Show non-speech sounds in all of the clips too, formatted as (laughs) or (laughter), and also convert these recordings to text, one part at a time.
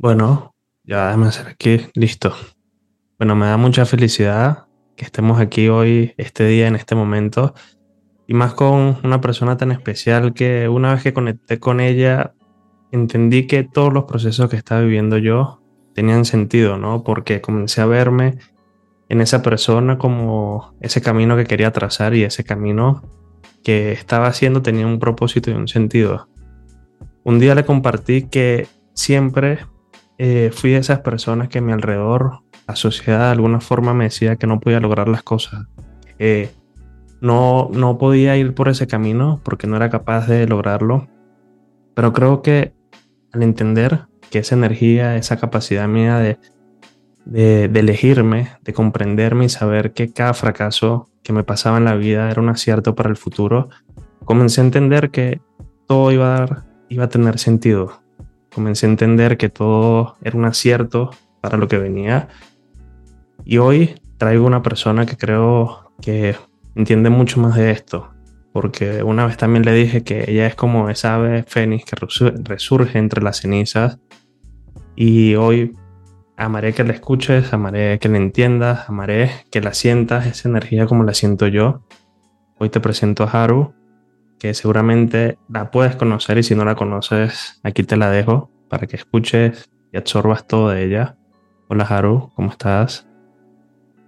Bueno, ya déjame hacer aquí, listo. Bueno, me da mucha felicidad que estemos aquí hoy, este día, en este momento, y más con una persona tan especial que una vez que conecté con ella, entendí que todos los procesos que estaba viviendo yo tenían sentido, ¿no? Porque comencé a verme en esa persona como ese camino que quería trazar y ese camino que estaba haciendo tenía un propósito y un sentido. Un día le compartí que siempre eh, fui de esas personas que a mi alrededor, la sociedad de alguna forma me decía que no podía lograr las cosas. no, no podía ir por ese camino porque no era capaz de lograrlo. Pero creo que al entender que esa energía, esa capacidad mía de, de, de, elegirme, de comprenderme y saber que cada fracaso que me pasaba en la vida era un acierto para el futuro, comencé a entender que todo iba a, dar, iba a tener sentido comencé a entender que todo era un acierto para lo que venía. Y hoy traigo una persona que creo que entiende mucho más de esto, porque una vez también le dije que ella es como esa ave fénix que resurge entre las cenizas. Y hoy amaré que la escuches, amaré que la entiendas, amaré que la sientas, esa energía como la siento yo. Hoy te presento a Haru, que seguramente la puedes conocer y si no la conoces, aquí te la dejo para que escuches y absorbas todo de ella. Hola Haru, ¿cómo estás?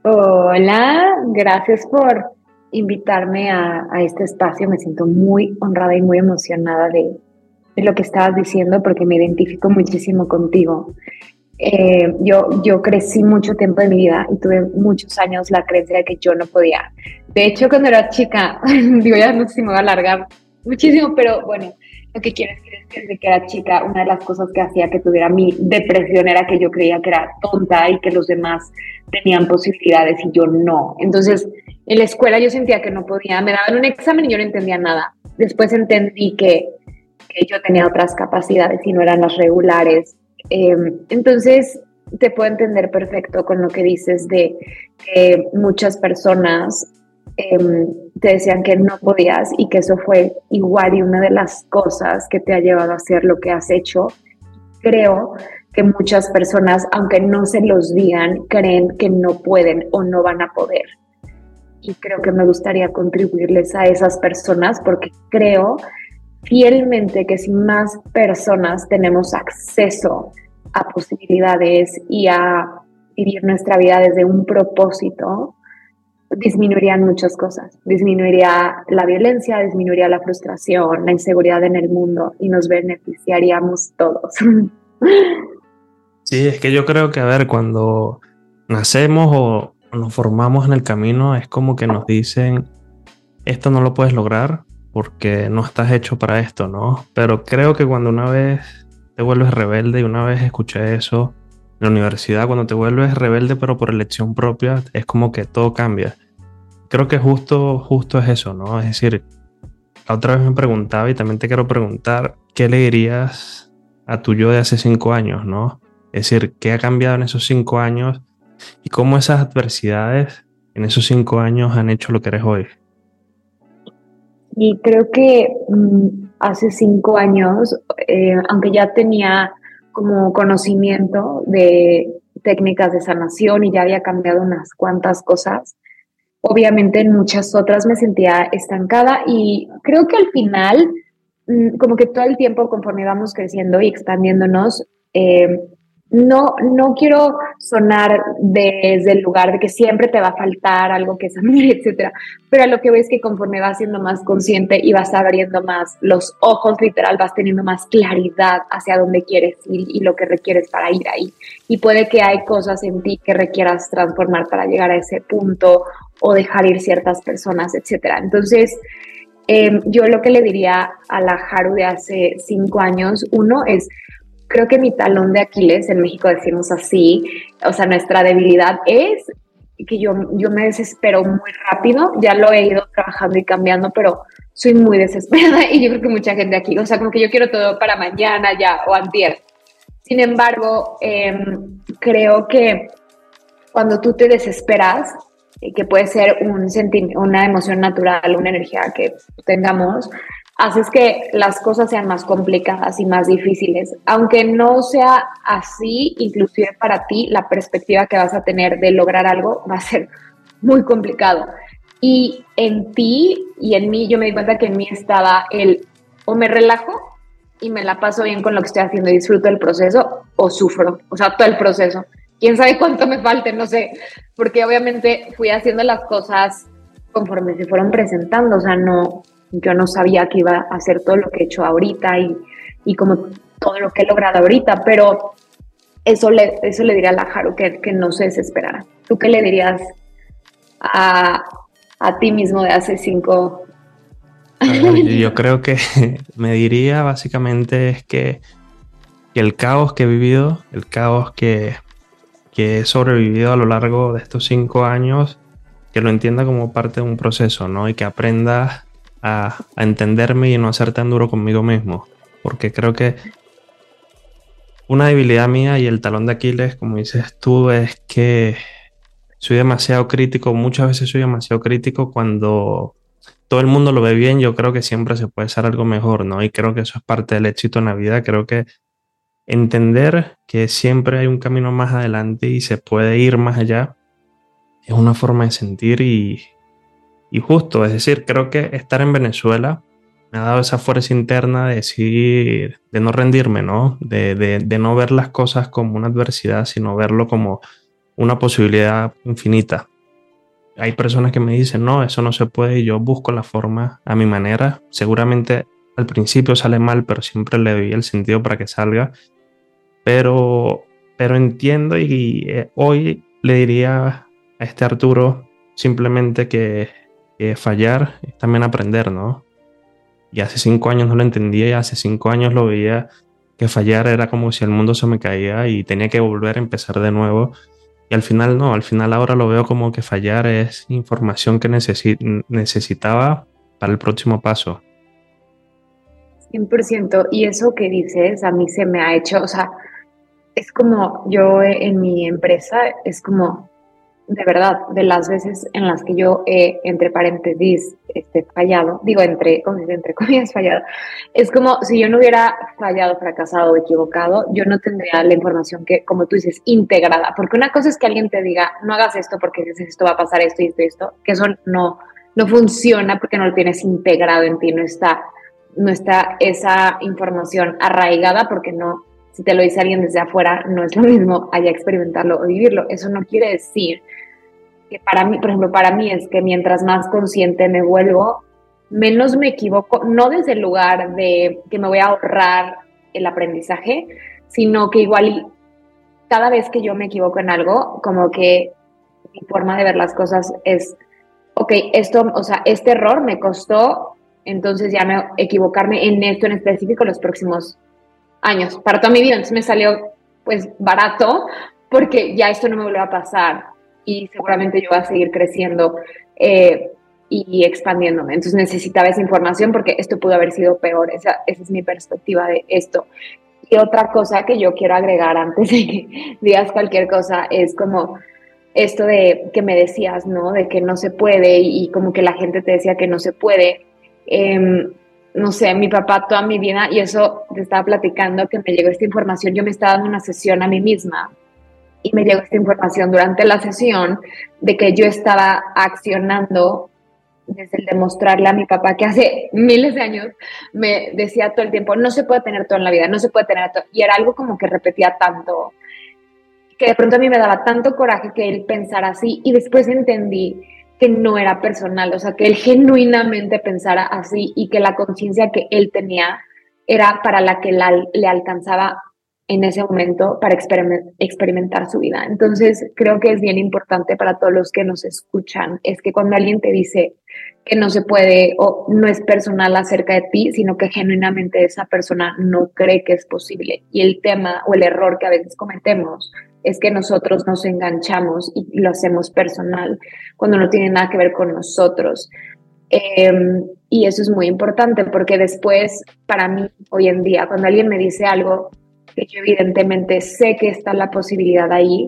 Hola, gracias por invitarme a, este espacio. Me siento muy honrada y muy emocionada de, de, lo que estabas diciendo porque me identifico muchísimo contigo. Eh, yo, yo crecí mucho tiempo de mi vida y tuve muchos años la creencia de que yo no podía. De hecho, cuando era chica, (laughs) digo, ya no sé si me va a alargar muchísimo, pero bueno, lo que quiero decir es que desde que era chica, una de las cosas que hacía que tuviera mi depresión era que yo creía que era tonta y que los demás tenían posibilidades y yo no. Entonces, en la escuela yo sentía que no podía, me daban un examen y yo no entendía nada. Después entendí que, que yo tenía otras capacidades y no eran las regulares Em, entonces, te puedo entender perfecto con lo que dices de que muchas personas em, te decían que no podías y que eso fue igual y una de las cosas que te ha llevado a hacer lo que has hecho. Creo que muchas personas, aunque no se los digan, creen que no pueden o no van a poder. Y creo que me gustaría contribuirles a esas personas porque creo fielmente que si más personas tenemos acceso a posibilidades y a vivir nuestra vida desde un propósito, disminuirían muchas cosas. Disminuiría la violencia, disminuiría la frustración, la inseguridad en el mundo y nos beneficiaríamos todos. (laughs) Sí, es que yo creo que, a ver, cuando nacemos o nos formamos en el camino, es como que nos dicen, esto no lo puedes lograr, porque no estás hecho para esto, ¿no? Pero creo que cuando una vez te vuelves rebelde y una vez escuché eso en la universidad, cuando te vuelves rebelde pero por elección propia, es como que todo cambia. Creo que justo, justo es eso, ¿no? Es decir, la otra vez me preguntaba y también te quiero preguntar, ¿qué le dirías a tu yo de hace cinco años, ¿no? Es decir, ¿qué ha cambiado en esos cinco años y cómo esas adversidades en esos cinco años han hecho lo que eres hoy? Y creo que mm, hace cinco años, eh, aunque ya tenía como conocimiento de técnicas de sanación y ya había cambiado unas cuantas cosas, obviamente en muchas otras me sentía estancada y creo que al final, mm, como que todo el tiempo conforme vamos creciendo y expandiéndonos, eh, no, no quiero sonar desde el lugar de que siempre te va a faltar algo que es a mí, (laughs) etcétera. Pero lo que ves que conforme vas siendo más consciente y vas abriendo más los ojos, literal, vas teniendo más claridad hacia dónde quieres ir y lo que requieres para ir ahí. Y puede que hay cosas en ti que requieras transformar para llegar a ese punto o dejar ir ciertas personas, etcétera. Entonces, em, yo lo que le diría a la Haru de hace cinco años, uno es creo que mi talón de Aquiles, en México decimos así, o sea, nuestra debilidad es que yo, yo me desespero muy rápido, ya lo he ido trabajando y cambiando, pero soy muy desesperada (laughs) y yo creo que mucha gente aquí, o sea, como que yo quiero todo para mañana ya o antier. Sin embargo, em, creo que cuando tú te desesperas, que puede ser un una emoción natural, una energía que tengamos, haces que las cosas sean más complicadas y más difíciles. Aunque no sea así, inclusive para ti, la perspectiva que vas a tener de lograr algo va a ser muy complicado. Y en ti y en mí, yo me di cuenta que en mí estaba el o me relajo y me la paso bien con lo que estoy haciendo y disfruto el proceso o sufro, o sea, todo el proceso. Quién sabe cuánto me falte, no sé, porque obviamente fui haciendo las cosas conforme se fueron presentando, o sea, no, yo no sabía que iba a hacer todo lo que he hecho ahorita y, y como todo lo que he logrado ahorita, pero eso le, eso le diría a la Jaro que, que no se desesperara. ¿Tú qué le dirías a, a ti mismo de hace cinco (laughs) yo creo que (laughs) me diría básicamente es que, que, el caos que he vivido, el caos que, que, he sobrevivido a lo largo de estos cinco años, que lo entienda como parte de un proceso, ¿no? Y que aprenda a, entenderme y no ser tan duro conmigo mismo. Porque creo que una debilidad mía y el talón de Aquiles, como dices tú, es que soy demasiado crítico, muchas veces soy demasiado crítico cuando todo el mundo lo ve bien, yo creo que siempre se puede hacer algo mejor, ¿no? Y creo que eso es parte del éxito en la vida, creo que entender que siempre hay un camino más adelante y se puede ir más allá es una forma de sentir y, y justo, es decir, creo que estar en Venezuela me ha dado esa fuerza interna de decir, de no rendirme, ¿no? De, de, no ver las cosas como una adversidad, sino verlo como una posibilidad infinita. Hay personas que me dicen, no, eso no se puede y yo busco la forma a mi manera. Seguramente al principio sale mal, pero siempre le doy el sentido para que salga. Pero, pero entiendo y eh, hoy le diría a este Arturo simplemente que fallar es también aprender, ¿no? Y hace cinco años no lo entendía y hace cinco años lo veía que fallar era como si el mundo se me caía y tenía que volver a empezar de nuevo. Y al final no, al final ahora lo veo como que fallar es información que necesitaba para el próximo paso. 100%. Y eso que dices a mí se me ha hecho, o sea, es como yo en mi empresa, es como de verdad, de las veces en las que yo he, entre paréntesis, este, fallado, digo, entre, entre comillas, fallado, es como si yo no hubiera fallado, fracasado o equivocado, yo no tendría la información que, como tú dices, integrada. Porque una cosa es que alguien te diga, no hagas esto porque esto va a pasar esto y esto y esto, que eso no, no funciona porque no lo tienes integrado en ti, no está, no está esa información arraigada porque no, si te lo dice alguien desde afuera, no es lo mismo allá experimentarlo o vivirlo. Eso no quiere decir que para mí, por ejemplo, para mí es que mientras más consciente me vuelvo, menos me equivoco, no desde el lugar de que me voy a ahorrar el aprendizaje, sino que igual cada vez que yo me equivoco en algo, como que mi forma de ver las cosas es, ok, esto, o sea, este error me costó, entonces ya me equivocarme en esto en específico los próximos años, para toda mi vida, entonces me salió pues barato porque ya esto no me vuelve a pasar y seguramente yo voy a seguir creciendo eh, y expandiéndome. Entonces necesitaba esa información porque esto pudo haber sido peor. Esa, esa es mi perspectiva de esto. Y otra cosa que yo quiero agregar antes de que (laughs) digas cualquier cosa es como esto de que me decías, ¿no? De que no se puede y, como que la gente te decía que no se puede. Em, no sé, mi papá toda mi vida, y eso te estaba platicando, que me llegó esta información, yo me estaba dando una sesión a mí misma y me llegó esta información durante la sesión de que yo estaba accionando desde el demostrarle a mi papá que hace (laughs) miles de años me decía todo el tiempo, no se puede tener todo en la vida, no se puede tener todo. Y era algo como que repetía tanto, que de pronto a mí me daba tanto coraje que él pensara así y después entendí que no era personal, o sea, que él genuinamente pensara así y que la conciencia que él tenía era para la que le alcanzaba en ese momento para experimentar su vida. Entonces, creo que es bien importante para todos los que nos escuchan, es que cuando alguien te dice que no se puede o no es personal acerca de ti, sino que genuinamente esa persona no cree que es posible. Y el tema o el error que a veces cometemos es que nosotros nos enganchamos y lo hacemos personal cuando no tiene nada que ver con nosotros. Em, y eso es muy importante porque después, para mí, hoy en día, cuando alguien me dice algo que yo evidentemente sé que está la posibilidad ahí,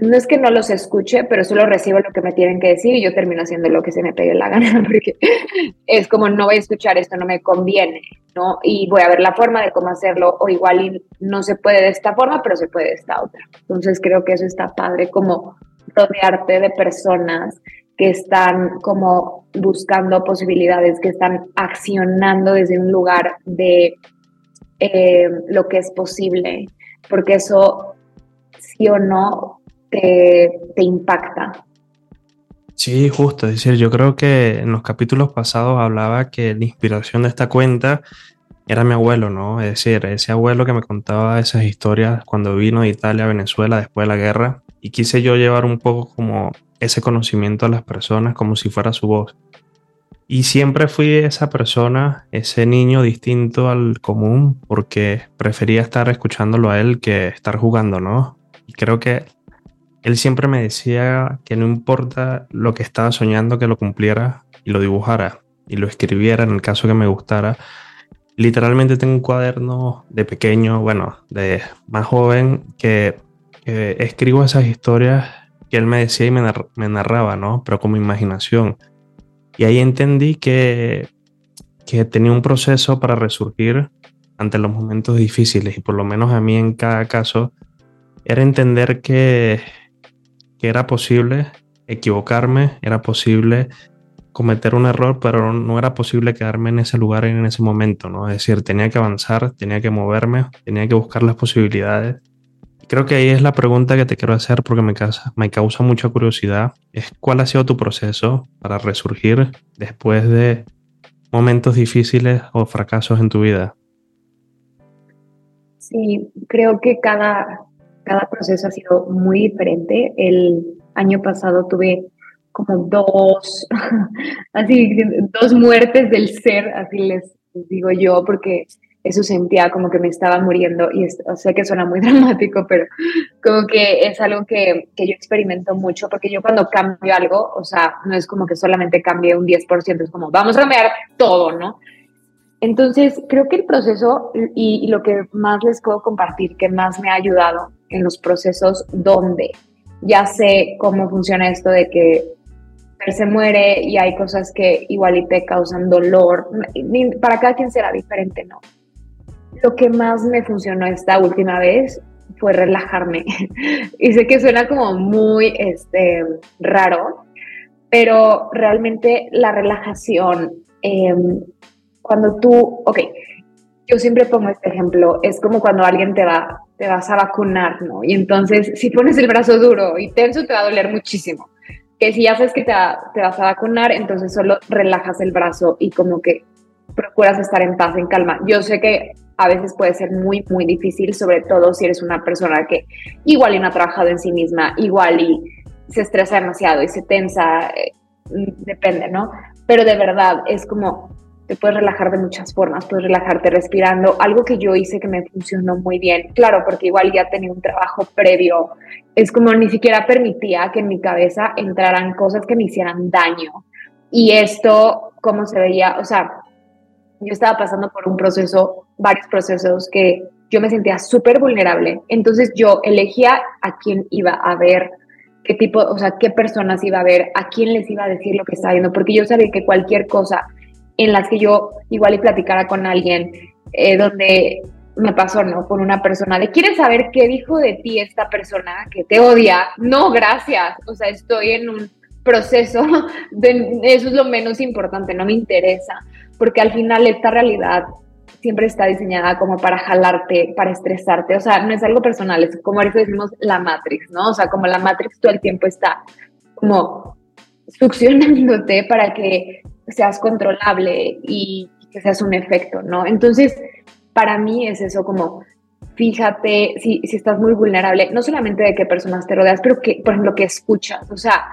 no es que no los escuche, pero solo recibo lo que me tienen que decir y yo termino haciendo lo que se me pegue la gana, (laughs) porque es como no voy a escuchar esto, no me conviene, ¿no? Y voy a ver la forma de cómo hacerlo, o igual no se puede de esta forma, pero se puede de esta otra. Entonces creo que eso está padre, como rodearte de personas que están como buscando posibilidades, que están accionando desde un lugar de eh, lo que es posible, porque eso sí o no te, te impacta. Sí, justo, es decir, yo creo que en los capítulos pasados hablaba que la inspiración de esta cuenta era mi abuelo, ¿no? Es decir, ese abuelo que me contaba esas historias cuando vino de Italia a Venezuela después de la guerra y quise yo llevar un poco como ese conocimiento a las personas como si fuera su voz. Y siempre fui esa persona, ese niño distinto al común, porque prefería estar escuchándolo a él que estar jugando, ¿no? Y creo que él siempre me decía que no importa lo que estaba soñando, que lo cumpliera y lo dibujara y lo escribiera en el caso que me gustara. Literalmente tengo un cuaderno de pequeño, bueno, de más joven, que, escribo esas historias que él me decía y me, narraba, ¿no? Pero como imaginación. Y ahí entendí que, que tenía un proceso para resurgir ante los momentos difíciles y por lo menos a mí en cada caso era entender que que era posible equivocarme, era posible cometer un error, pero no era posible quedarme en ese lugar en ese momento, ¿no? Es decir, tenía que avanzar, tenía que moverme, tenía que buscar las posibilidades. Creo que ahí es la pregunta que te quiero hacer porque me causa, me causa mucha curiosidad. Es cuál ha sido tu proceso para resurgir después de momentos difíciles o fracasos en tu vida. Sí, creo que cada, cada proceso ha sido muy diferente. El año pasado tuve como dos, (laughs) así, dos muertes del ser, así les, digo yo, porque eso sentía como que me estaba muriendo y sé que suena muy (laughs) dramático, pero como que es algo que, que, yo experimento mucho, porque yo cuando cambio algo, o sea, no es como que solamente cambie un 10%, es como, vamos a cambiar todo, ¿no? Entonces, creo que el proceso y, y, lo que más les puedo compartir, que más me ha ayudado en los procesos donde ya sé cómo funciona esto de que se muere y hay cosas que igual y te causan dolor. Para cada quien será diferente, ¿no? Lo que más me funcionó esta última vez fue relajarme. (laughs) y sé que suena como muy este, raro, pero realmente la relajación, em, cuando tú, ok, yo siempre pongo este ejemplo, es como cuando alguien te va, te vas a vacunar, ¿no? Y entonces si pones el brazo duro y tenso te va a doler muchísimo. Que si ya sabes que te, te vas a vacunar, entonces solo relajas el brazo y como que procuras estar en paz, en calma. Yo sé que a veces puede ser muy, muy difícil, sobre todo si eres una persona que igual y no ha trabajado en sí misma, igual y se estresa demasiado y se tensa, eh, depende, ¿no? Pero de verdad es como te puedes relajar de muchas formas, puedes relajarte respirando. Algo que yo hice que me funcionó muy bien, claro, porque igual ya tenía un trabajo previo, es como ni siquiera permitía que en mi cabeza entraran cosas que me hicieran daño. Y esto, como se veía, o sea, yo estaba pasando por un proceso, varios procesos que yo me sentía súper vulnerable. Entonces yo elegía a quién iba a ver, qué tipo, o sea, qué personas iba a ver, a quién les iba a decir lo que estaba viendo, porque yo sabía que cualquier cosa en las que yo igual y platicara con alguien eh, donde me pasó, ¿no? Con una persona de, ¿quieres saber qué dijo de ti esta persona que te odia? No, gracias. O sea, estoy en un proceso, (laughs) de, eso es lo menos importante, no me interesa, porque al final esta realidad siempre está diseñada como para jalarte, para estresarte, o sea, no es algo personal, es como ahorita decimos la Matrix, ¿no? O sea, como la Matrix todo el tiempo está como succionándote para que seas controlable y que seas un efecto, ¿no? Entonces, para mí es eso como, fíjate si, si estás muy vulnerable, no solamente de qué personas te rodeas, pero que, por ejemplo, que escuchas, o sea,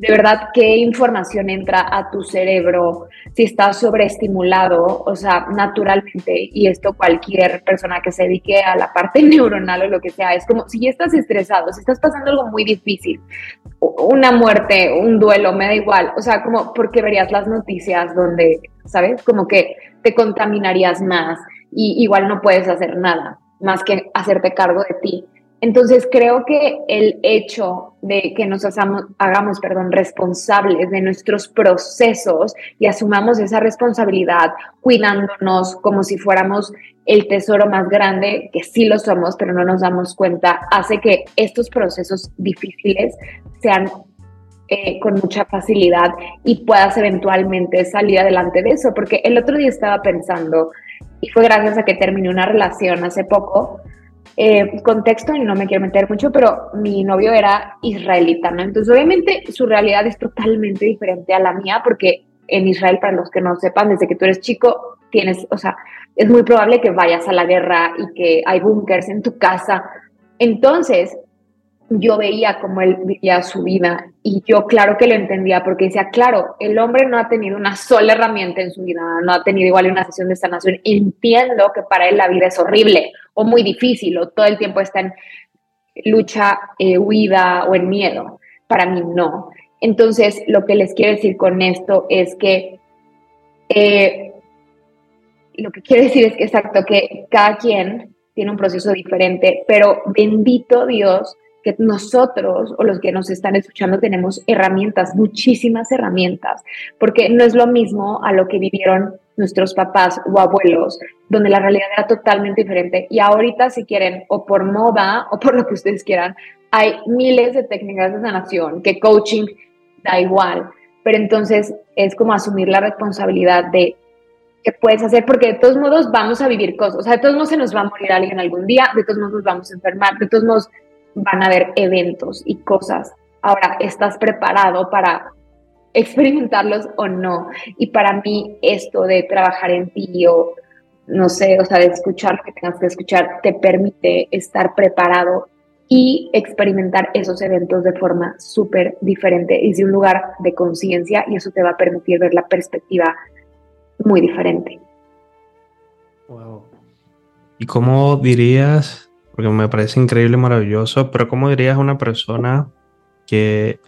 de verdad qué información entra a tu cerebro, si estás sobreestimulado, o sea, naturalmente, y esto cualquier persona que se dedique a la parte (laughs) neuronal o lo que sea, es como si estás estresado, si estás pasando algo muy difícil, una muerte, un duelo, me da igual, o sea, como porque verías las noticias donde, ¿sabes? Como que te contaminarías más y igual no puedes hacer nada más que hacerte cargo de ti. Entonces creo que el hecho de que nos hagamos, perdón, responsables de nuestros procesos y asumamos esa responsabilidad cuidándonos como si fuéramos el tesoro más grande, que sí lo somos, pero no nos damos cuenta, hace que estos procesos difíciles sean eh, con mucha facilidad y puedas eventualmente salir adelante de eso. Porque el otro día estaba pensando, y fue gracias a que terminé una relación hace poco, eh, contexto, y no me quiero meter mucho, pero mi novio era israelita, ¿no? Entonces, obviamente, su realidad es totalmente diferente a la mía, porque en Israel, para los que no sepan, desde que tú eres chico, tienes, o sea, es muy probable que vayas a la guerra y que hay búnkers en tu casa. Entonces, yo veía cómo él vivía su vida y yo claro que lo entendía porque decía, claro, el hombre no ha tenido una sola herramienta en su vida, no ha tenido igual una sesión de sanación. Entiendo que para él la vida es horrible o muy difícil o todo el tiempo está en lucha, eh, huida o en miedo. Para mí no. Entonces, lo que les quiero decir con esto es que eh, lo que quiero decir es que exacto, que cada quien tiene un proceso diferente, pero bendito Dios que nosotros o los que nos están escuchando tenemos herramientas, muchísimas herramientas, porque no es lo mismo a lo que vivieron nuestros papás o abuelos, donde la realidad era totalmente diferente. Y ahorita, si quieren, o por moda o por lo que ustedes quieran, hay miles de técnicas de sanación, que coaching da igual, pero entonces es como asumir la responsabilidad de que puedes hacer, porque de todos modos vamos a vivir cosas, o sea, de todos modos se nos va a morir alguien algún día, de todos modos vamos a enfermar, de todos modos van a haber eventos y cosas. Ahora, ¿estás preparado para experimentarlos o no? Y para mí esto de trabajar en ti o, no sé, o sea, de escuchar lo que tengas que escuchar, te permite estar preparado y experimentar esos eventos de forma súper diferente y de un lugar de conciencia y eso te va a permitir ver la perspectiva muy diferente. Wow. ¿Y cómo dirías, porque me parece increíble, maravilloso, pero cómo dirías a una persona que,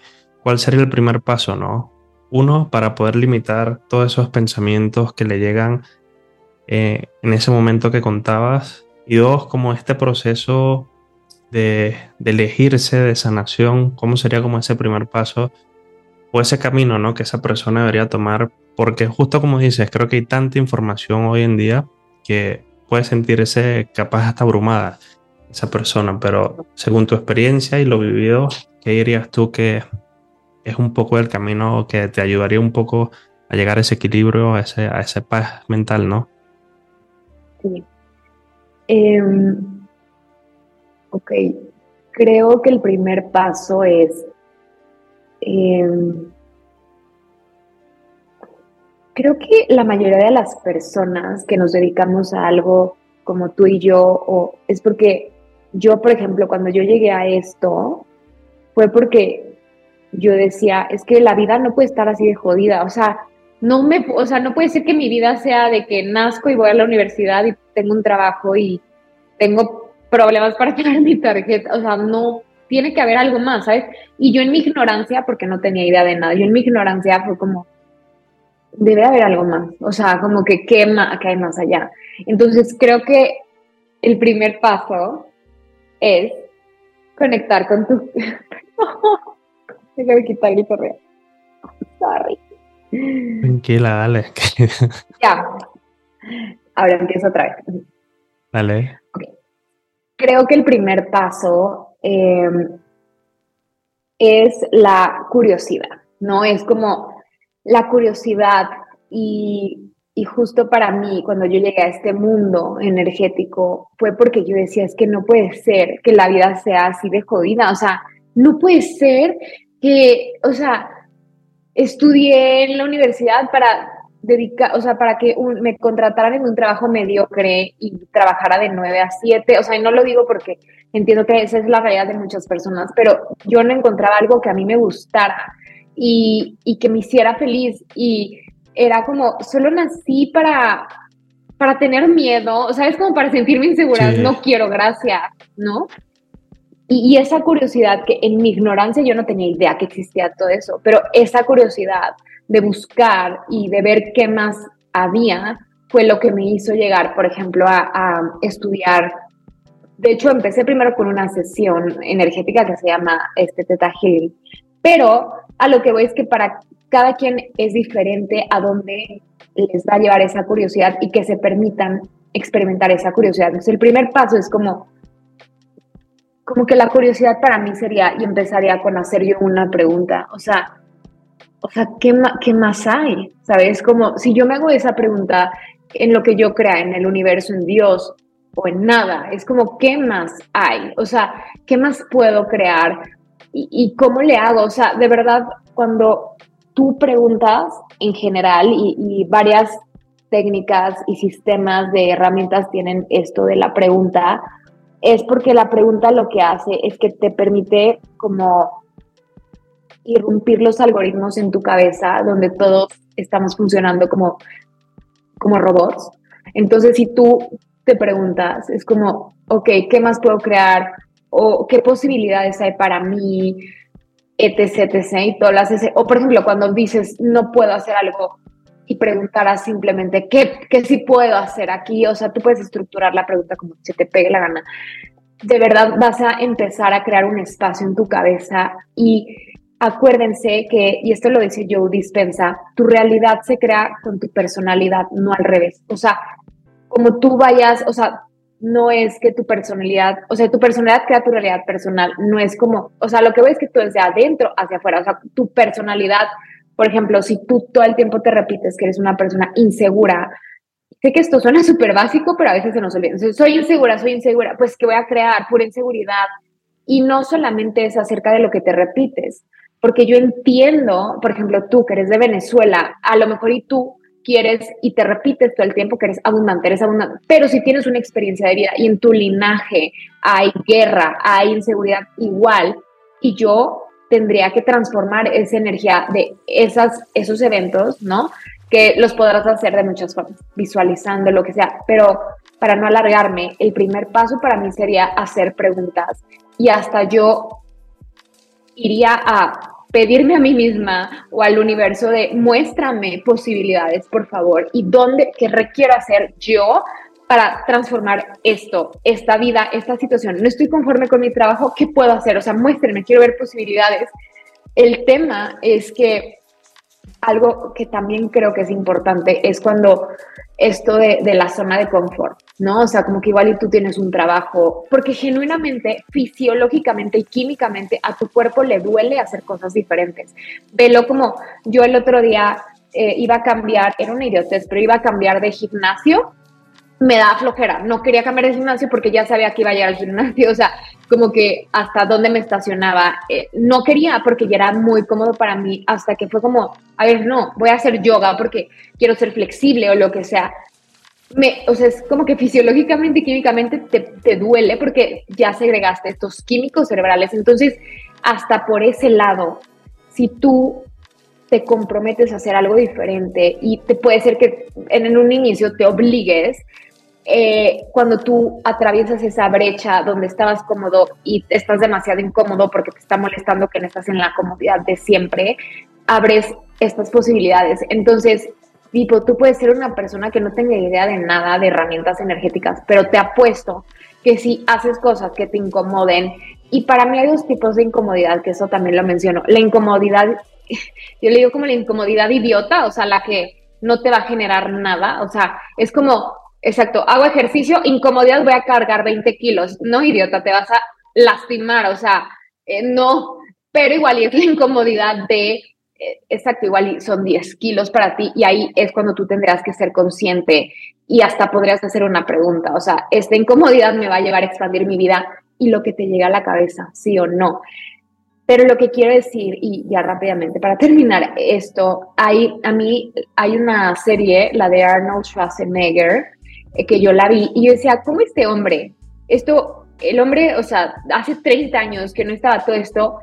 cuál sería el primer paso, ¿no? Uno, para poder limitar todos esos pensamientos que le llegan eh, en ese momento que contabas. Y dos, como este proceso de, elegirse, de sanación, cómo sería como ese primer paso o ese camino, ¿no? Que esa persona debería tomar porque justo como dices, creo que hay tanta información hoy en día que puede sentirse capaz hasta abrumada esa persona, pero según tu experiencia y lo vivido, ¿qué dirías tú que es un poco el camino que te ayudaría un poco a llegar a ese equilibrio, a ese, a ese paz mental, ¿no? Sí. Em, ok, creo que el primer paso es em, creo que la mayoría de las personas que nos dedicamos a algo como tú y yo, o es porque yo, por ejemplo, cuando yo llegué a esto, fue porque yo decía, es que la vida no puede estar así de jodida, o sea, no me, o sea, no puede ser que mi vida sea de que nazco y voy a la universidad y tengo un trabajo y tengo problemas para (laughs) pagar mi tarjeta, o sea, no, tiene que haber algo más, ¿sabes? Y yo en mi ignorancia, porque no tenía idea de nada, yo en mi ignorancia fue como, debe haber algo más, o sea, como que qué, más, hay más allá. Entonces creo que el primer paso es conectar con tu... (laughs) Déjame quitar el correo. Sorry. Tranquila, dale. (laughs) ya. Ahora empiezo otra vez. Dale. Creo que el primer paso em, es la curiosidad, ¿no? Es como la curiosidad y, justo para mí, cuando yo llegué a este mundo energético, fue porque yo decía, es que no puede ser que la vida sea así de jodida, o sea, no puede ser que, o sea, estudié en la universidad para dedicar, o sea, para que me contrataran en un trabajo mediocre y trabajara de 9 a 7, o sea, y no lo digo porque entiendo que esa es la realidad de muchas personas, pero yo no encontraba algo que a mí me gustara y, que me hiciera feliz. Y era como, solo nací para, para tener miedo, o sea, es como para sentirme insegura, no quiero, gracias, ¿no? Y, y, esa curiosidad que en mi ignorancia yo no tenía idea que existía todo eso, pero esa curiosidad de buscar y de ver qué más había fue lo que me hizo llegar, por ejemplo, a, a estudiar de hecho, empecé primero con una sesión energética que se llama este Teta Healing, pero a lo que voy es que para cada quien es diferente a dónde les va a llevar esa curiosidad y que se permitan experimentar esa curiosidad. Entonces, el primer paso es como, como que la curiosidad para mí sería, y empezaría con hacer yo una pregunta, o sea, o sea, ¿qué, ¿qué más hay? ¿Sabes? Como si yo me hago esa pregunta en lo que yo crea, en el universo, en Dios, o en nada. Es como, ¿qué más hay? O sea, ¿qué más puedo crear? ¿Y, cómo le hago? O sea, de verdad, cuando tú preguntas en general y, varias técnicas y sistemas de herramientas tienen esto de la pregunta, es porque la pregunta lo que hace es que te permite como irrumpir los algoritmos en tu cabeza, donde todos estamos funcionando como, como robots. Entonces, si tú te preguntas, es como, ok, ¿qué más puedo crear? ¿O qué posibilidades hay para mí? etc, etc, y todas las, o por ejemplo, cuando dices, no puedo hacer algo y preguntarás simplemente, ¿qué, ¿qué sí puedo hacer aquí? O sea, tú puedes estructurar la pregunta como se te pegue la gana. De verdad vas a empezar a crear un espacio en tu cabeza y acuérdense que, y esto lo dice Joe Dispensa, tu realidad se crea con tu personalidad, no al revés. O sea, como tú vayas, o sea, no es que tu personalidad, o sea, tu personalidad crea tu realidad personal, no es como, o sea, lo que ves es que tú desde adentro hacia afuera, o sea, tu personalidad, por ejemplo, si tú todo el tiempo te repites que eres una persona insegura, sé que esto suena (laughs) súper básico, pero a veces se nos olvida, soy insegura, soy insegura, pues que voy a crear pura inseguridad. Y no solamente es acerca de lo que te repites, porque yo entiendo, por ejemplo, tú que eres de Venezuela, a lo mejor y tú quieres y te repites todo el tiempo que eres abundante, eres abundante, pero si tienes una experiencia de vida y en tu linaje hay guerra, hay inseguridad igual, y yo tendría que transformar esa energía de esas, esos eventos, ¿no? Que los podrás hacer de muchas formas, visualizando lo que sea, pero para no alargarme, el primer paso para mí sería hacer preguntas y hasta yo iría a pedirme a mí misma o al universo de muéstrame posibilidades, por favor, y dónde, qué requiero hacer yo para transformar esto, esta vida, esta situación. No estoy conforme con mi trabajo, ¿qué puedo hacer? O sea, muéstrenme, quiero ver posibilidades. El tema es que algo que también creo que es importante es cuando esto de, de, la zona de confort, ¿no? O sea, como que igual y tú tienes un trabajo, porque genuinamente, fisiológicamente y químicamente a tu cuerpo le duele hacer cosas diferentes. Velo como yo el otro día eh, iba a cambiar, era una idiotez, pero iba a cambiar de gimnasio me da flojera. No quería cambiar de gimnasio porque ya sabía que iba a llegar al gimnasio. (laughs) O sea, como que hasta dónde me estacionaba. Eh, no quería porque ya era muy cómodo para mí. Hasta que fue como, a ver, no, voy a hacer yoga porque quiero ser flexible o lo que sea. Me, o sea, es como que fisiológicamente y químicamente te, te duele porque ya segregaste estos químicos cerebrales. Entonces, hasta por ese lado, si tú te comprometes a hacer algo diferente y te puede ser que en un inicio te obligues eh, cuando tú atraviesas esa brecha donde estabas cómodo y estás demasiado incómodo porque te está molestando que no estás en la comodidad de siempre, abres estas posibilidades. Entonces, tipo, tú puedes ser una persona que no tenga idea de nada de herramientas energéticas, pero te apuesto que si haces cosas que te incomoden, y para mí hay dos tipos de incomodidad, que eso también lo menciono, la incomodidad, (laughs) yo le digo como la incomodidad idiota, o sea, la que no te va a generar nada, o sea, es como Exacto, hago ejercicio, incomodidad, voy a cargar 20 kilos. No, idiota, te vas a lastimar, o sea, eh, no, pero igual y es la incomodidad de, eh, exacto, igual y son 10 kilos para ti y ahí es cuando tú tendrás que ser consciente y hasta podrías hacer una pregunta, o sea, esta incomodidad me va a llevar a expandir mi vida y lo que te llega a la cabeza, sí o no. Pero lo que quiero decir, y ya rápidamente, para terminar esto, hay, a mí hay una serie, la de Arnold Schwarzenegger, que yo la vi y yo decía, ¿cómo este hombre? Esto, el hombre, o sea, hace 30 años que no estaba todo esto,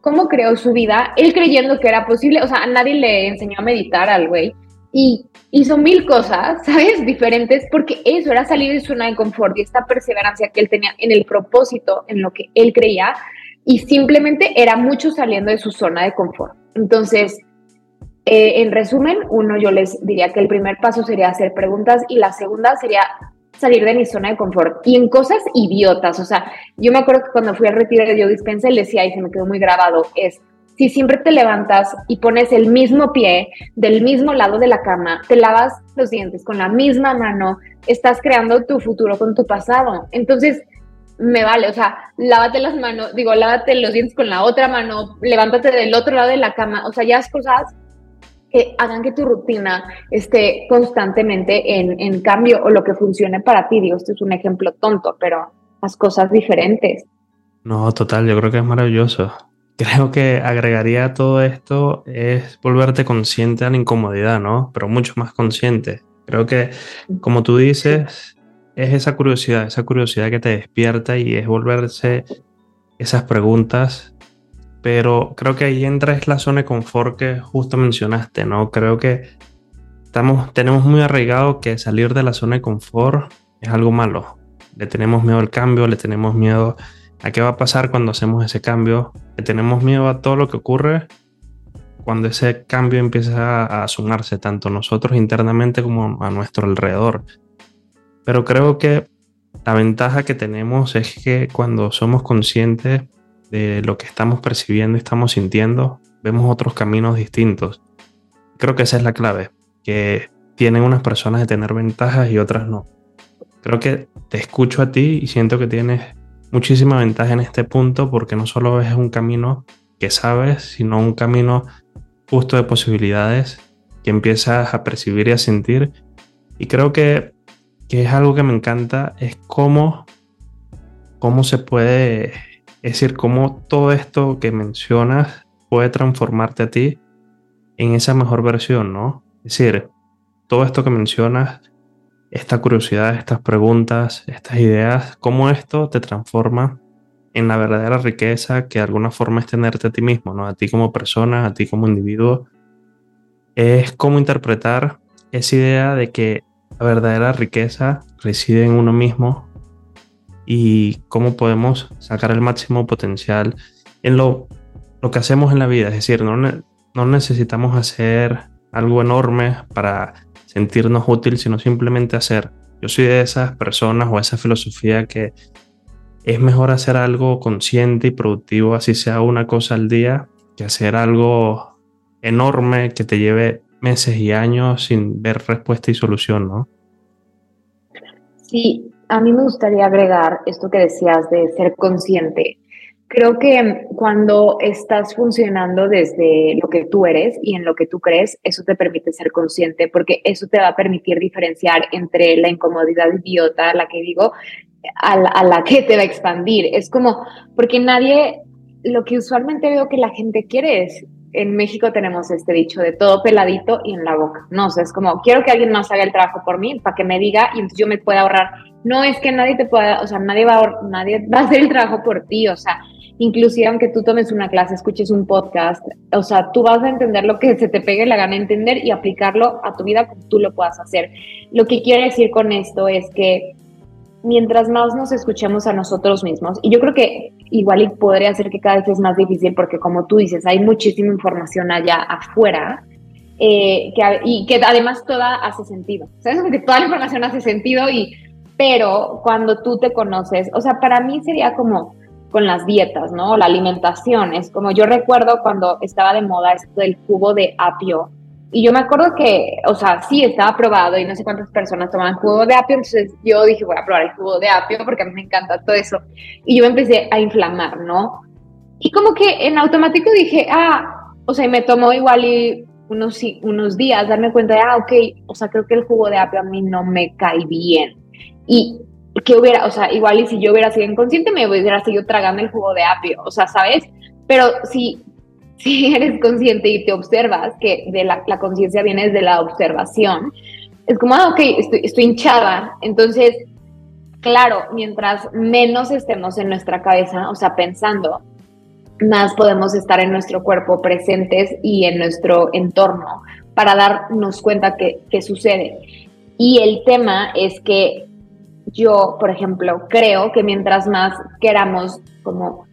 ¿cómo creó su vida? Él creyendo que era posible, o sea, a nadie le enseñó a meditar al güey y hizo mil cosas, (laughs) ¿sabes? Diferentes, porque eso era salir de su zona de confort y esta perseverancia que él tenía en el propósito, en lo que él creía, y simplemente era mucho saliendo de su zona de confort. Entonces, eh, en resumen, uno, yo les diría que el primer paso sería hacer preguntas y la segunda sería salir de mi zona de confort y en cosas idiotas. O sea, yo me acuerdo que cuando fui al retiro de Joe Dispensa, él decía y se me quedó muy grabado, es si siempre te levantas y pones el mismo pie del mismo lado de la cama, te lavas los dientes con la misma mano, estás creando tu futuro con tu pasado. Entonces, me vale, o sea, lávate las manos, digo, lávate los dientes con la otra mano, levántate del otro lado de la cama, o sea, ya es cosas que hagan que tu rutina esté constantemente en, en cambio o lo que funcione para ti. Digo, este es un ejemplo tonto, pero las cosas diferentes. No, total, yo creo que es maravilloso. (laughs) Creo que agregaría todo esto es volverte consciente a la incomodidad, ¿no? Pero mucho más consciente. Creo que, como tú dices, es esa curiosidad, esa curiosidad que te despierta y es volverse esas preguntas pero creo que ahí entra es la zona de confort que justo mencionaste, ¿no? Creo que estamos, tenemos muy arraigado que salir de la zona de confort es algo malo. Le tenemos miedo al cambio, le tenemos miedo a qué va a pasar cuando hacemos ese cambio, le tenemos miedo a todo lo que ocurre cuando ese cambio empieza a sumarse tanto nosotros internamente como a nuestro alrededor. Pero creo que la ventaja que tenemos es que cuando somos conscientes de lo que estamos percibiendo y estamos sintiendo, vemos otros caminos distintos. Creo que esa es la clave, que tienen unas personas de tener ventajas y otras no. Creo que te escucho a ti y siento que tienes muchísima ventaja en este punto porque no solo es un camino que sabes, sino un camino justo de posibilidades que empiezas a percibir y a sentir. Y creo que, que es algo que me encanta, es cómo, cómo se puede es decir, cómo todo esto que mencionas puede transformarte a ti en esa mejor versión, ¿no? Es decir, todo esto que mencionas, esta curiosidad, estas preguntas, estas ideas, cómo esto te transforma en la verdadera riqueza que de alguna forma es tenerte a ti mismo, ¿no? A ti como persona, a ti como individuo. Es cómo interpretar esa idea de que la verdadera riqueza reside en uno mismo y cómo podemos sacar el máximo potencial en lo, lo que hacemos en la vida. Es decir, no, no necesitamos hacer algo enorme para sentirnos útil, sino simplemente hacer. Yo soy de esas personas o esa filosofía que es mejor hacer algo consciente y productivo, así sea una cosa al día, que hacer algo enorme que te lleve meses y años sin ver respuesta y solución, ¿no? Sí, a mí me gustaría agregar esto que decías de ser consciente. Creo que cuando estás funcionando desde lo que tú eres y en lo que tú crees, eso te permite ser consciente porque eso te va a permitir diferenciar entre la incomodidad idiota, la que digo, a la, que te va a expandir. Es como, porque nadie, lo que usualmente veo que la gente quiere es en México tenemos este dicho de todo peladito y en la boca. No, o sea, es como, quiero que alguien más haga el trabajo por mí para que me diga y entonces yo me pueda ahorrar. No es que nadie te pueda, o sea, nadie va, nadie va a hacer el trabajo por ti, o sea, inclusive aunque tú tomes una clase, escuches un podcast, o sea, tú vas a entender lo que se te pegue la gana entender y aplicarlo a tu vida como tú lo puedas hacer. Lo que quiero decir con esto es que mientras más nos escuchemos a nosotros mismos, y yo creo que igual podría ser que cada vez es más difícil porque como tú dices, hay muchísima información allá afuera eh, que, y que además toda hace sentido, ¿sabes? Que toda la información hace sentido y, pero cuando tú te conoces, o sea, para mí sería como con las dietas, ¿no? La alimentación, es como yo recuerdo cuando estaba de moda esto del jugo de apio, y yo me acuerdo que, o sea, sí, estaba probado y no sé cuántas personas tomaban jugo de apio, entonces yo dije, voy a probar el jugo de apio porque a mí me encanta todo eso. Y yo me empecé a inflamar, ¿no? Y como que en automático dije, ah, o sea, me tomó igual y unos, unos días darme cuenta de, ah, ok, o sea, creo que el jugo de apio a mí no me cae bien. Y que hubiera, o sea, igual y si yo hubiera sido inconsciente me hubiera seguido tragando el jugo de apio, o sea, ¿sabes? Pero si (laughs) si eres consciente y te observas, que de la, conciencia viene de la observación, es como, ah, ok, estoy, estoy hinchada. Entonces, claro, mientras menos estemos en nuestra cabeza, o sea, pensando, más podemos estar en nuestro cuerpo presentes y en nuestro entorno para darnos cuenta que, que sucede. Y el tema es que yo, por ejemplo, creo que mientras más queramos como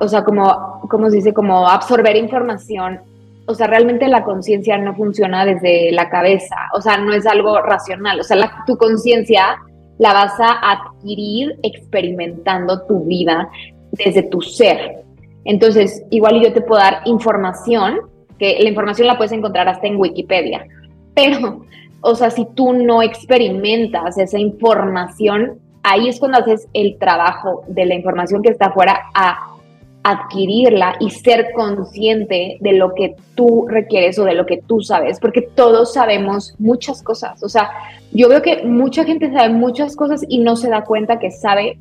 o sea, como, se dice, como absorber información. O sea, realmente la conciencia no funciona desde la cabeza, o sea, no es algo racional. O sea, tu conciencia la vas a adquirir experimentando tu vida desde tu ser. Entonces, igual yo te puedo dar información, que la información la puedes encontrar hasta en Wikipedia, (laughs) pero, o sea, si tú no experimentas esa información, ahí es cuando haces el trabajo de la información que está afuera a adquirirla y ser consciente de lo que tú requieres o de lo que tú sabes, porque todos sabemos muchas cosas. O sea, yo veo que mucha gente sabe muchas cosas y no se da cuenta que sabe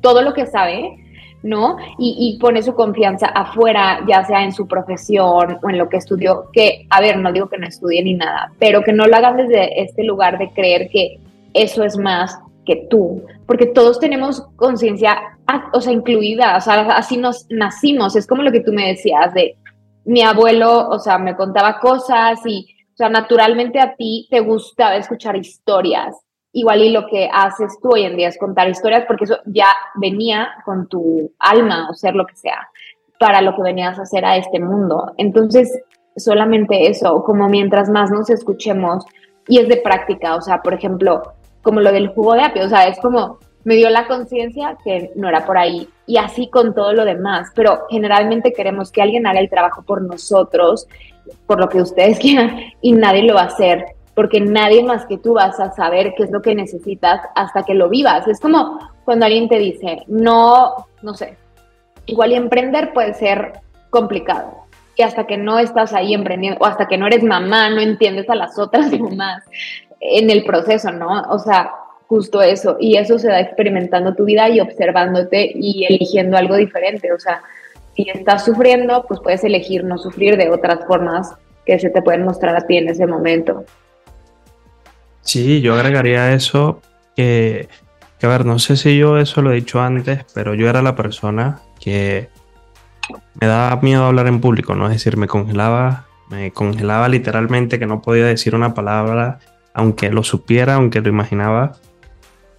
todo lo que sabe, ¿no? Y, pone su confianza afuera, ya sea en su profesión o en lo que estudió, que, a ver, no digo que no estudie ni nada, pero que no lo hagan desde este lugar de creer que eso es más que tú, porque todos tenemos conciencia, ah, o sea, incluida, o sea, así nos nacimos, es como lo que tú me decías de mi abuelo, o sea, me contaba cosas y, o sea, naturalmente a ti te gustaba escuchar historias, igual y lo que haces tú hoy en día es contar historias porque eso ya venía con tu alma o ser lo que sea, para lo que venías a hacer a este mundo. Entonces, solamente eso, como mientras más nos escuchemos, y es de práctica, o sea, por ejemplo, como lo del jugo de apio, o sea, es como me dio la conciencia que no era por ahí y así con todo lo demás, pero generalmente queremos que alguien haga el trabajo por nosotros, por lo que ustedes (laughs) quieran y nadie lo va a hacer porque nadie más que tú vas a saber qué es lo que necesitas hasta que lo vivas. Es como cuando alguien te dice, no, no sé, igual emprender puede ser complicado. Y hasta que no estás ahí emprendiendo, o hasta que no eres mamá, no entiendes a las otras (laughs) mamás en el proceso, ¿no? O sea, justo eso. Y eso se da experimentando tu vida y observándote y eligiendo algo diferente. O sea, si estás sufriendo, pues puedes elegir no sufrir de otras formas que se te pueden mostrar a ti en ese momento. Sí, yo agregaría eso que, que, a ver, no sé si yo eso lo he dicho antes, pero yo era la persona que me daba miedo hablar en público, ¿no? Es decir, me congelaba, me congelaba literalmente que no podía decir una palabra aunque lo supiera, aunque lo imaginaba,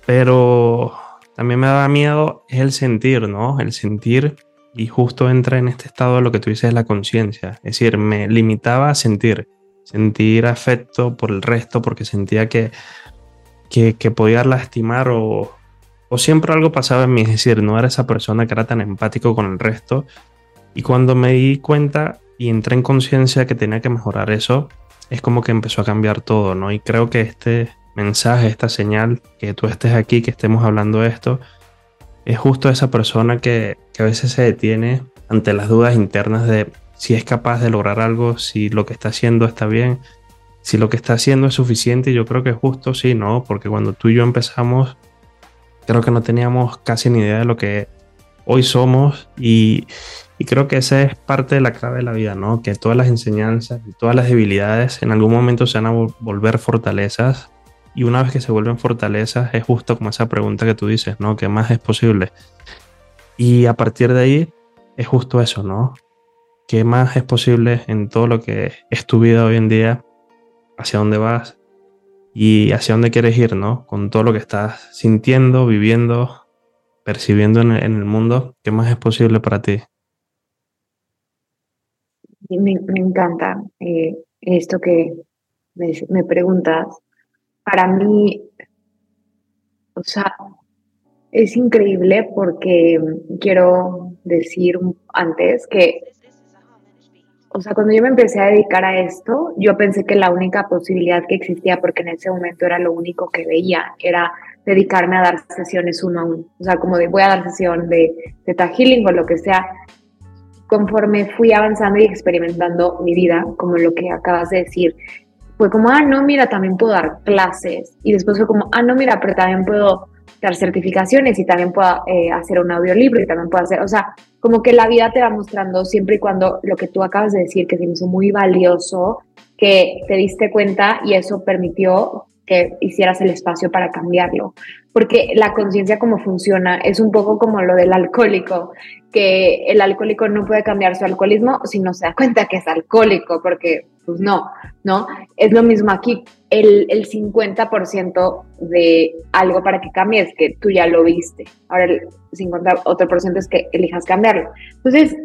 pero también me daba miedo el sentir, ¿no? El sentir y justo entra en este estado de lo que tú dices, la conciencia. Es decir, me limitaba a sentir, sentir afecto por el resto porque sentía que, que, que podía lastimar o, o siempre algo pasaba en mí, es decir, no era esa persona que era tan empático con el resto. Y cuando me di cuenta y entré en conciencia que tenía que mejorar eso, es como que empezó a cambiar todo, ¿no? Y creo que este mensaje, esta señal, que tú estés aquí, que estemos hablando de esto, es justo esa persona que, a veces se detiene ante las dudas internas de si es capaz de lograr algo, si lo que está haciendo está bien, si lo que está haciendo es suficiente. Yo creo que justo sí, ¿no? Porque cuando tú y yo empezamos, creo que no teníamos casi ni idea de lo que hoy somos y, y creo que esa es parte de la clave de la vida, ¿no? Que todas las enseñanzas y todas las debilidades en algún momento se van a volver fortalezas. Y una vez que se vuelven fortalezas, es justo como esa pregunta que tú dices, ¿no? ¿Qué más es posible? Y a partir de ahí, es justo eso, ¿no? ¿Qué más es posible en todo lo que es tu vida hoy en día? ¿Hacia dónde vas? Y hacia dónde quieres ir, ¿no? Con todo lo que estás sintiendo, viviendo, percibiendo en el mundo, ¿qué más es posible para ti? me, me encanta eh, esto que me, preguntas. Para mí, o sea, es increíble porque quiero decir antes que, o sea, cuando yo me empecé a dedicar a esto, yo pensé que la única posibilidad que existía, porque en ese momento era lo único que veía, era dedicarme a dar sesiones uno a uno. O sea, como de voy a dar sesión de, de healing o lo que sea, conforme fui avanzando y experimentando mi vida, como lo que acabas de decir, fue como, ah, no, mira, también puedo dar clases. Y después fue como, ah, no, mira, pero también puedo dar certificaciones y también puedo eh, hacer un audiolibro y también puedo hacer, o sea, como que la vida te va mostrando siempre y cuando lo que tú acabas de decir, que se me hizo muy valioso, que te diste cuenta y eso permitió que hicieras el espacio para cambiarlo. Porque la conciencia como funciona es un poco como lo del alcohólico, que el alcohólico no puede cambiar su alcoholismo si no se da cuenta que es alcohólico, porque pues no, ¿no? Es lo mismo aquí, el, el 50% de algo para que cambies, que tú ya lo viste. Ahora el 50 otro por ciento es que elijas cambiarlo. Entonces,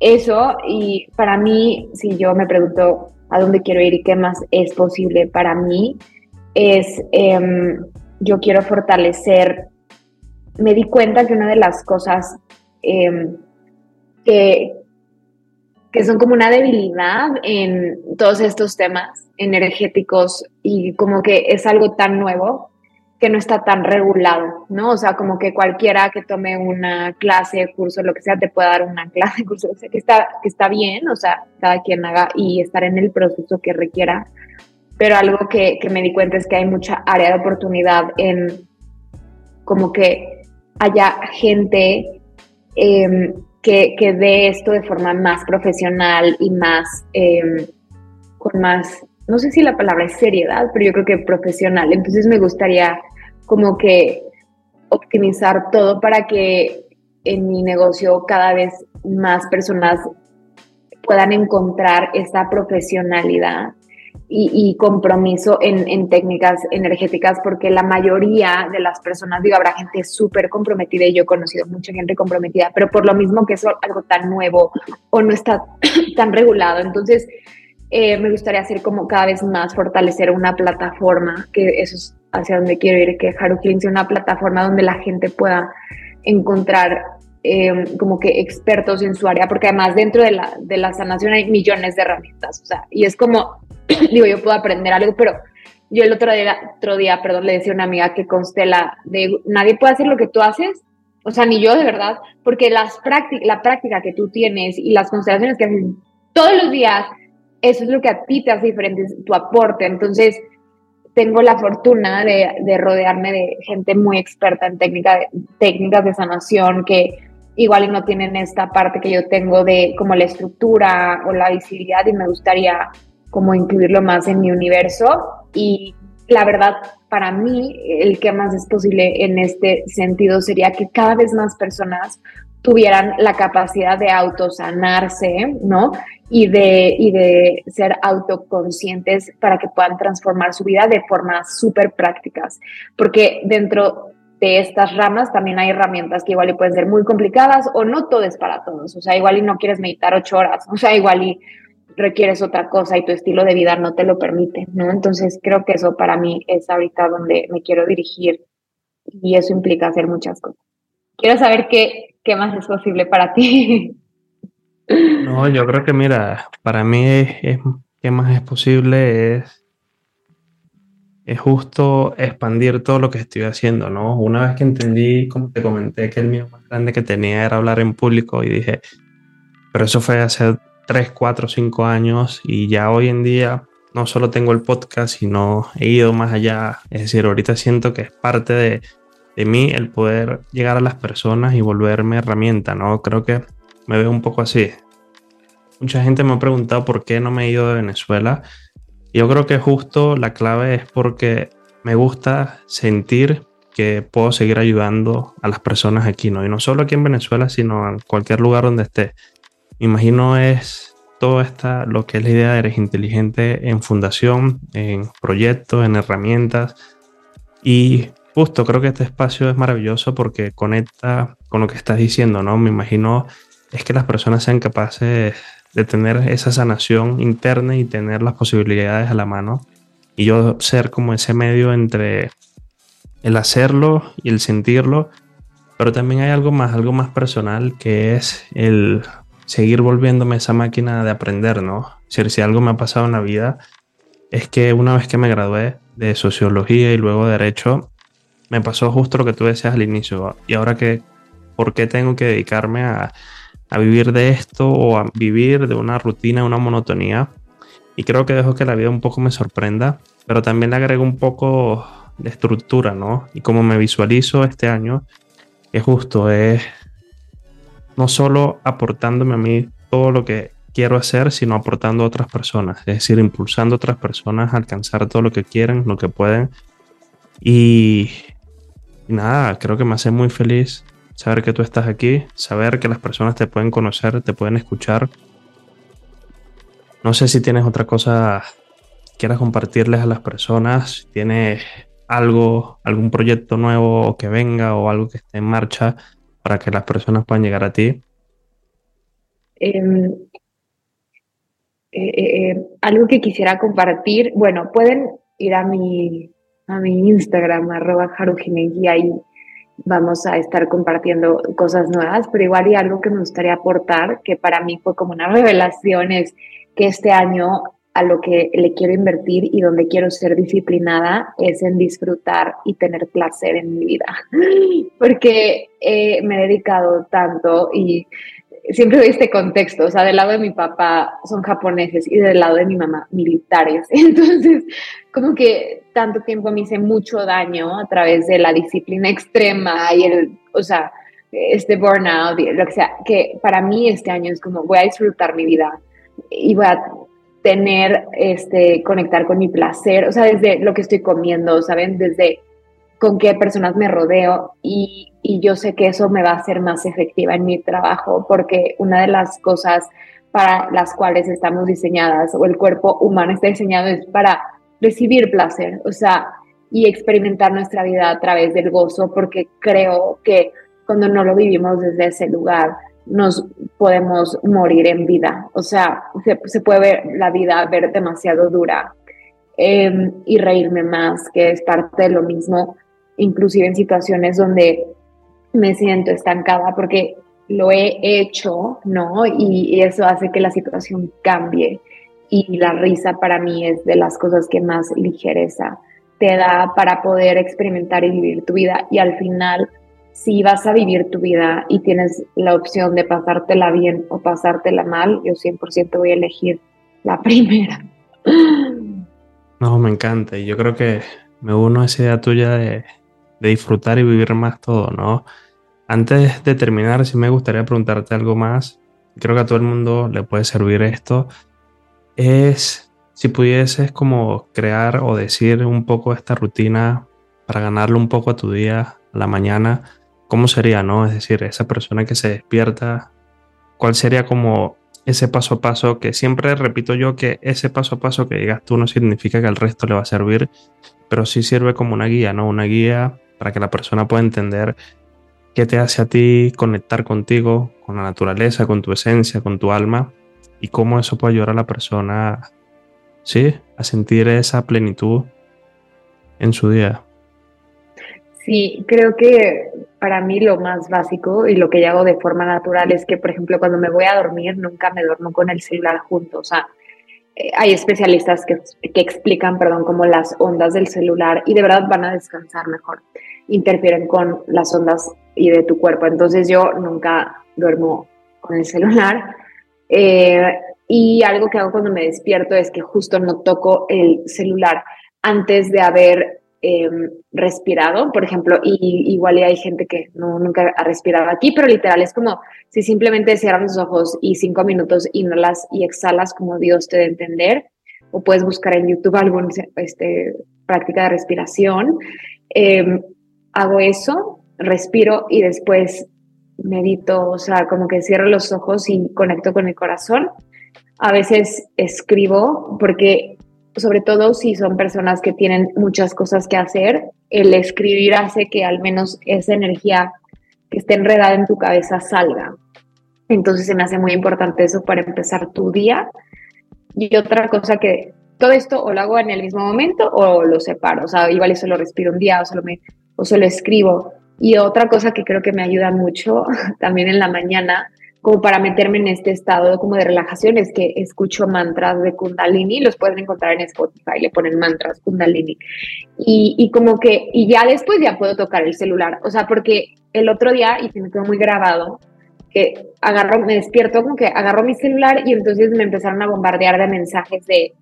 eso, y para mí, si yo me pregunto a dónde quiero ir y qué más es posible para mí, es, em, yo quiero fortalecer, me di cuenta que una de las cosas em, que, que son como una debilidad en todos estos temas energéticos y como que es algo tan nuevo que no está tan regulado, ¿no? O sea, como que cualquiera que tome una clase, curso, lo que sea, te puede dar una clase, (laughs) curso, o sea, que está, que está bien, o sea, cada quien haga y estar en el proceso que requiera. Pero algo que, que me di cuenta es que hay mucha área de oportunidad en como que haya gente em, que, que dé esto de forma más profesional y más, em, con más no sé si la palabra es seriedad, pero yo creo que profesional. Entonces me gustaría como que optimizar todo para que en mi negocio cada vez más personas puedan encontrar esta profesionalidad y, compromiso en, técnicas energéticas, porque la mayoría de las personas, digo, habrá gente súper comprometida y yo he conocido mucha gente comprometida, pero por lo mismo que es algo tan nuevo o no está (clears throat) tan regulado. Entonces, eh, me gustaría hacer como cada vez más fortalecer una plataforma, que eso es hacia donde quiero ir, que Haru sea una plataforma donde la gente pueda encontrar eh, como que expertos en su área, porque además dentro de la, de la sanación hay millones de herramientas, o sea, y es como, (clears throat) digo, yo puedo aprender algo, pero yo el otro día, otro día, perdón, le decía a una amiga que constela de nadie puede hacer lo que tú haces, o sea, ni yo de verdad, porque las la práctica que tú tienes y las constelaciones que haces todos los días eso es lo que a ti te hace diferente, tu aporte. Entonces, tengo la fortuna de, rodearme de gente muy experta en técnica técnicas de sanación que igual no tienen esta parte que yo tengo de como la estructura o la visibilidad y me gustaría como incluirlo más en mi universo y la verdad para mí el que más es posible en este sentido sería que cada vez más personas tuvieran la capacidad de autosanarse, ¿no? y de, y de ser autoconscientes para que puedan transformar su vida de formas súper prácticas. Porque dentro de estas ramas también hay herramientas que igual y pueden ser muy complicadas o no todo es para todos. O sea, igual y no quieres meditar ocho horas, o sea, igual y requieres otra cosa y tu estilo de vida no te lo permite, ¿no? Entonces creo que eso para mí es ahorita donde me quiero dirigir y eso implica hacer muchas cosas. Quiero saber qué, qué más es posible para ti. (laughs) No, yo creo que mira, para mí es, que más es posible es, es justo expandir todo lo que estoy haciendo, ¿no? Una vez que entendí, como te comenté, que el mío más grande que tenía era hablar en público y dije, pero eso fue hace 3, 4, 5 años y ya hoy en día no solo tengo el podcast, sino he ido más allá. Es decir, ahorita siento que es parte de, de mí el poder llegar a las personas y volverme herramienta, ¿no? Creo que me veo un poco así. Mucha gente me ha preguntado por qué no me he ido de Venezuela. Yo creo que justo la clave es porque me gusta sentir que puedo seguir ayudando a las personas aquí, ¿no? Y no solo aquí en Venezuela, sino en cualquier lugar donde esté. Me imagino es todo esta, lo que es la idea de Eres Inteligente en fundación, en proyectos, en herramientas. Y justo creo que este espacio es maravilloso porque conecta con lo que estás diciendo, ¿no? Me imagino es que las personas sean capaces de tener esa sanación interna y tener las posibilidades a la mano. Y yo ser como ese medio entre el hacerlo y el sentirlo. Pero también hay algo más, algo más personal que es el seguir volviéndome esa máquina de aprender, ¿no? Si, si algo me ha pasado en la vida es que una vez que me gradué de sociología y luego de derecho, me pasó justo lo que tú decías al inicio. Y ahora que, ¿por qué tengo que dedicarme a, a vivir de esto o a vivir de una rutina, una monotonía. Y creo que dejo que la vida un poco me sorprenda, pero también le agrego un poco de estructura, ¿no? Y como me visualizo este año, es justo, es no solo aportándome a mí todo lo que quiero hacer, sino aportando a otras personas, es decir, impulsando a otras personas a alcanzar todo lo que quieren, lo que pueden. Y, nada, creo que me hace muy feliz saber que tú estás aquí, saber que las personas te pueden conocer, te pueden escuchar. No sé si tienes otra cosa que quieras compartirles a las personas, tienes algo, algún proyecto nuevo que venga o algo que esté en marcha para que las personas puedan llegar a ti. Em, eh, eh, eh, algo que quisiera compartir, bueno, pueden ir a mi a mi Instagram, arroba y vamos a estar compartiendo cosas nuevas, pero igual y algo que me gustaría aportar, que para mí fue como una (laughs) revelación, es que este año a lo que le quiero invertir y donde quiero ser disciplinada es en disfrutar y tener placer en mi vida, (laughs) porque eh, me he dedicado tanto y siempre doy este contexto, o sea, del lado de mi papá son japoneses y del lado de mi mamá militares, (laughs) entonces como que tanto tiempo me hice mucho daño a través de la disciplina extrema y el, o sea, este burnout, lo que sea, que para mí este año es como voy a disfrutar mi vida y voy a tener, este, conectar con mi placer, o sea, desde lo que estoy comiendo, ¿saben? Desde con qué personas me rodeo y, y yo sé que eso me va a hacer más efectiva en mi trabajo porque una de las cosas para las cuales estamos diseñadas o el cuerpo humano está diseñado es para recibir placer, o sea, y experimentar nuestra vida a través del gozo porque creo que cuando no lo vivimos desde ese lugar, nos podemos morir en vida. O sea, se, puede ver la vida ver demasiado dura em, y reírme más, que es parte de lo mismo, inclusive en situaciones donde me siento estancada porque lo he hecho, ¿no? Y, eso hace que la situación cambie. Y la risa para mí es de las cosas que más ligereza te da para poder experimentar y vivir tu vida. Y al final si vas a vivir tu vida y tienes la opción de pasártela bien o pasártela mal, yo 100% voy a elegir la (laughs) primera. No, me encanta. Y yo creo que me uno a esa idea tuya de, disfrutar y vivir más todo, ¿no? Antes de terminar, sí me gustaría preguntarte algo más. Creo que a todo el mundo le puede servir esto. Es si pudieses como crear o decir un poco esta rutina para ganarle un poco a tu día, a la mañana, ¿cómo sería, no? Es decir, esa persona que se despierta, ¿cuál sería como ese paso a paso que siempre repito yo que ese paso a paso que digas tú no significa que al resto le va a servir, pero sí sirve como una guía, ¿no? Una guía para que la persona pueda entender qué te hace a ti conectar contigo, con la naturaleza, con tu esencia, con tu alma y cómo eso puede ayudar a la persona, sí, a sentir esa plenitud en su día. Sí, creo que para mí lo más básico y lo que yo hago de forma natural es que, por ejemplo, cuando me voy a dormir, nunca me duermo con el celular junto. O sea, eh, hay especialistas que, que, explican, perdón, como las ondas del celular y de verdad van a descansar mejor. Interfieren con las ondas y de tu cuerpo. Entonces yo nunca duermo con el celular. Eh, y algo que hago cuando me despierto es que justo no toco el celular antes de haber Em, respirado, por ejemplo, y igual hay gente que no, nunca ha respirado aquí, pero literal es como si simplemente cierras los ojos y cinco minutos inhalas y exhalas como Dios te dé entender, o puedes buscar en YouTube alguna este, práctica de respiración. Em, hago eso, respiro y después medito, o sea, como que cierro los ojos y conecto con el corazón. A veces escribo porque sobre todo si son personas que tienen muchas cosas que hacer, el escribir hace que al menos esa energía que esté enredada en tu cabeza salga. Entonces se me hace muy importante eso para empezar tu día. Y otra cosa que todo esto o lo hago en el mismo momento o lo separo, o sea, igual eso lo respiro un día o solo, me, o solo escribo. Y otra cosa que creo que me ayuda mucho (laughs) también en la mañana como para meterme en este estado como de relajación es que escucho mantras de Kundalini, los pueden encontrar en Spotify, le ponen mantras Kundalini. Y, y como que, y ya después ya puedo tocar el celular, o sea, porque el otro día, y se me quedó muy grabado, que agarro, me despierto como que agarro mi celular y entonces me empezaron a bombardear de mensajes de,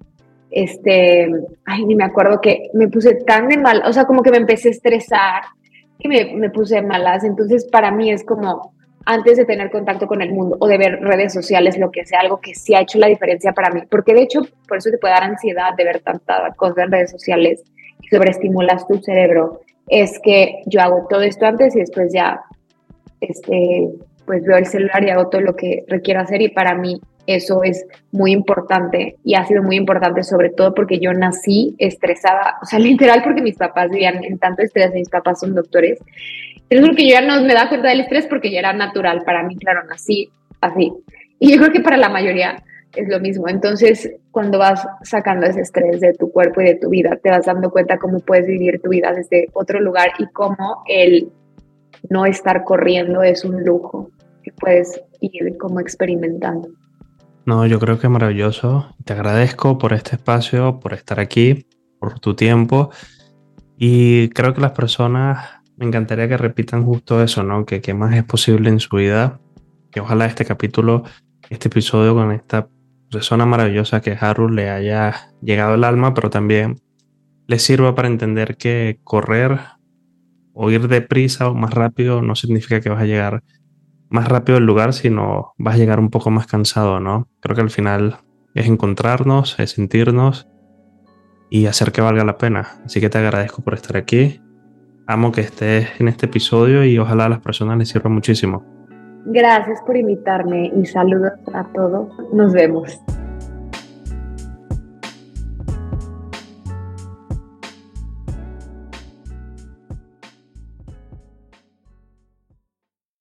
este, ay, ni me acuerdo que me puse tan de mal, o sea, como que me empecé a estresar, que me, me puse malas, entonces para mí es como, antes de tener contacto con el mundo o de ver redes sociales, lo que sea, algo que sí ha hecho la diferencia para mí. Porque de hecho, por eso te puede dar ansiedad de ver tanta cosa en redes sociales y sobreestimulas tu cerebro. Es que yo hago todo esto antes y después ya, este, pues veo el celular y hago todo lo que requiero hacer y para mí eso es muy importante y ha sido muy importante sobre todo porque yo nací estresada, o sea, (laughs) literal porque mis papás vivían en tanto estrés, mis papás son doctores es porque yo ya no me da cuenta del estrés porque ya era natural para mí, claro, nací así. Y yo creo que para la mayoría es lo mismo. Entonces, cuando vas sacando ese estrés de tu cuerpo y de tu vida, te vas dando cuenta cómo puedes vivir tu vida desde otro lugar y cómo el no estar corriendo es un lujo que puedes ir como experimentando. No, yo creo que es maravilloso. Te agradezco por este espacio, por estar aquí, por tu tiempo. Y creo que las personas, me encantaría que repitan justo eso, ¿no? Que qué más es posible en su vida. Que ojalá este capítulo, este episodio con esta persona maravillosa que Haru le haya llegado al alma, pero también le sirva para entender que correr o ir deprisa o más rápido no significa que vas a llegar más rápido al lugar, sino vas a llegar un poco más cansado, ¿no? Creo que al final es encontrarnos, es sentirnos y hacer que valga la pena. Así que te agradezco por estar aquí. Amo que estés en este episodio y ojalá a las personas les sirva muchísimo. Gracias por invitarme y saludos a todos. Nos vemos.